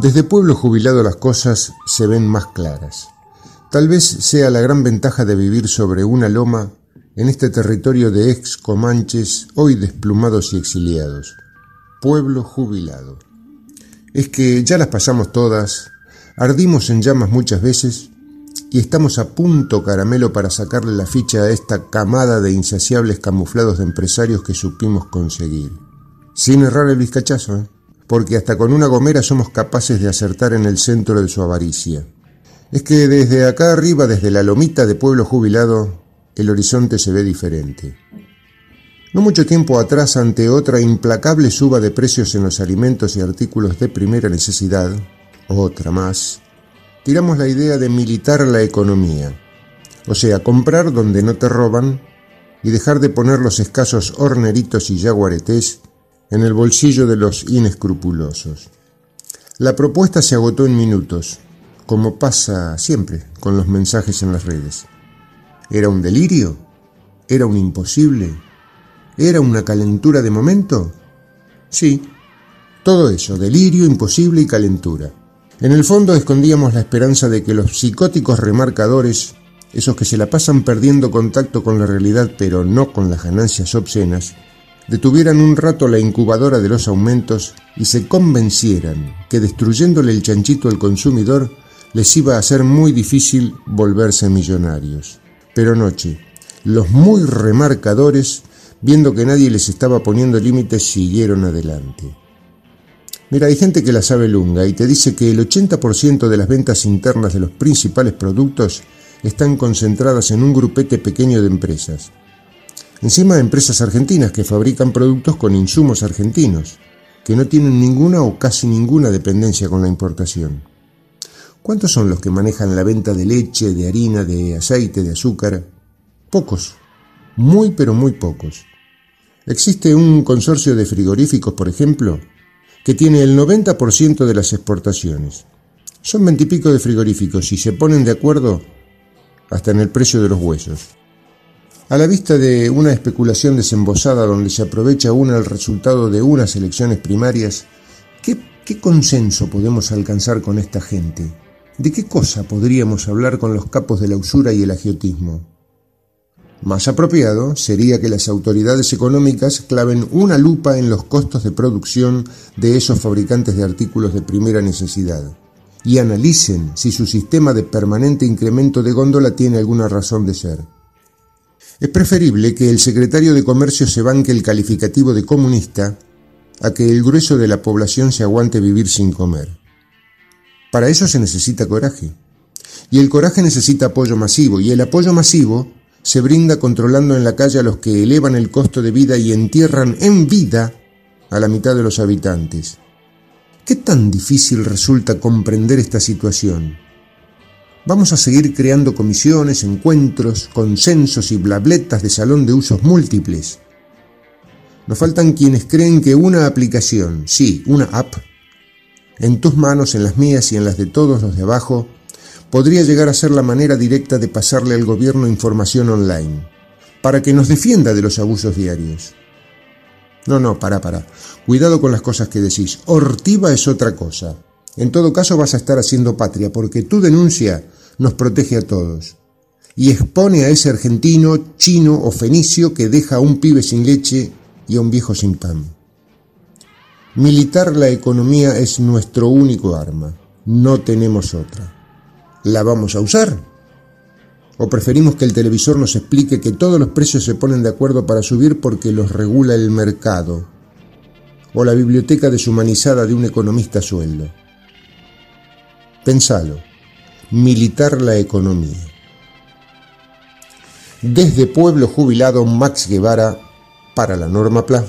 Desde pueblo jubilado las cosas se ven más claras. Tal vez sea la gran ventaja de vivir sobre una loma en este territorio de ex comanches, hoy desplumados y exiliados. Pueblo jubilado. Es que ya las pasamos todas, ardimos en llamas muchas veces y estamos a punto caramelo para sacarle la ficha a esta camada de insaciables camuflados de empresarios que supimos conseguir. Sin errar el vizcachazo, ¿eh? Porque hasta con una gomera somos capaces de acertar en el centro de su avaricia. Es que desde acá arriba, desde la lomita de pueblo jubilado, el horizonte se ve diferente. No mucho tiempo atrás, ante otra implacable suba de precios en los alimentos y artículos de primera necesidad, otra más, tiramos la idea de militar la economía, o sea, comprar donde no te roban y dejar de poner los escasos horneritos y yaguaretés en el bolsillo de los inescrupulosos. La propuesta se agotó en minutos, como pasa siempre con los mensajes en las redes. ¿Era un delirio? ¿Era un imposible? ¿Era una calentura de momento? Sí, todo eso, delirio, imposible y calentura. En el fondo escondíamos la esperanza de que los psicóticos remarcadores, esos que se la pasan perdiendo contacto con la realidad pero no con las ganancias obscenas, detuvieran un rato la incubadora de los aumentos y se convencieran que destruyéndole el chanchito al consumidor les iba a ser muy difícil volverse millonarios. Pero noche, los muy remarcadores, viendo que nadie les estaba poniendo límites, siguieron adelante. Mira, hay gente que la sabe lunga y te dice que el 80% de las ventas internas de los principales productos están concentradas en un grupete pequeño de empresas. Encima empresas argentinas que fabrican productos con insumos argentinos, que no tienen ninguna o casi ninguna dependencia con la importación. ¿Cuántos son los que manejan la venta de leche, de harina, de aceite, de azúcar? Pocos, muy pero muy pocos. Existe un consorcio de frigoríficos, por ejemplo, que tiene el 90% de las exportaciones. Son veintipico de frigoríficos y se ponen de acuerdo hasta en el precio de los huesos. A la vista de una especulación desembosada donde se aprovecha una el resultado de unas elecciones primarias, ¿qué, ¿qué, consenso podemos alcanzar con esta gente? ¿De qué cosa podríamos hablar con los capos de la usura y el agiotismo? Más apropiado sería que las autoridades económicas claven una lupa en los costos de producción de esos fabricantes de artículos de primera necesidad y analicen si su sistema de permanente incremento de góndola tiene alguna razón de ser. Es preferible que el secretario de Comercio se banque el calificativo de comunista a que el grueso de la población se aguante vivir sin comer. Para eso se necesita coraje. Y el coraje necesita apoyo masivo, y el apoyo masivo se brinda controlando en la calle a los que elevan el costo de vida y entierran en vida a la mitad de los habitantes. ¿Qué tan difícil resulta comprender esta situación? Vamos a seguir creando comisiones, encuentros, consensos y blabletas de salón de usos múltiples. Nos faltan quienes creen que una aplicación, sí, una app, en tus manos, en las mías y en las de todos los de abajo, podría llegar a ser la manera directa de pasarle al gobierno información online, para que nos defienda de los abusos diarios. No, no, para, para. Cuidado con las cosas que decís. Ortiva es otra cosa. En todo caso vas a estar haciendo patria, porque tu denuncia nos protege a todos. Y expone a ese argentino, chino o fenicio que deja a un pibe sin leche y a un viejo sin pan. Militar la economía es nuestro único arma. No tenemos otra. ¿La vamos a usar? ¿O preferimos que el televisor nos explique que todos los precios se ponen de acuerdo para subir porque los regula el mercado? ¿O la biblioteca deshumanizada de un economista sueldo? Pensalo. Militar la economía. Desde Pueblo Jubilado, Max Guevara para la Norma PLA.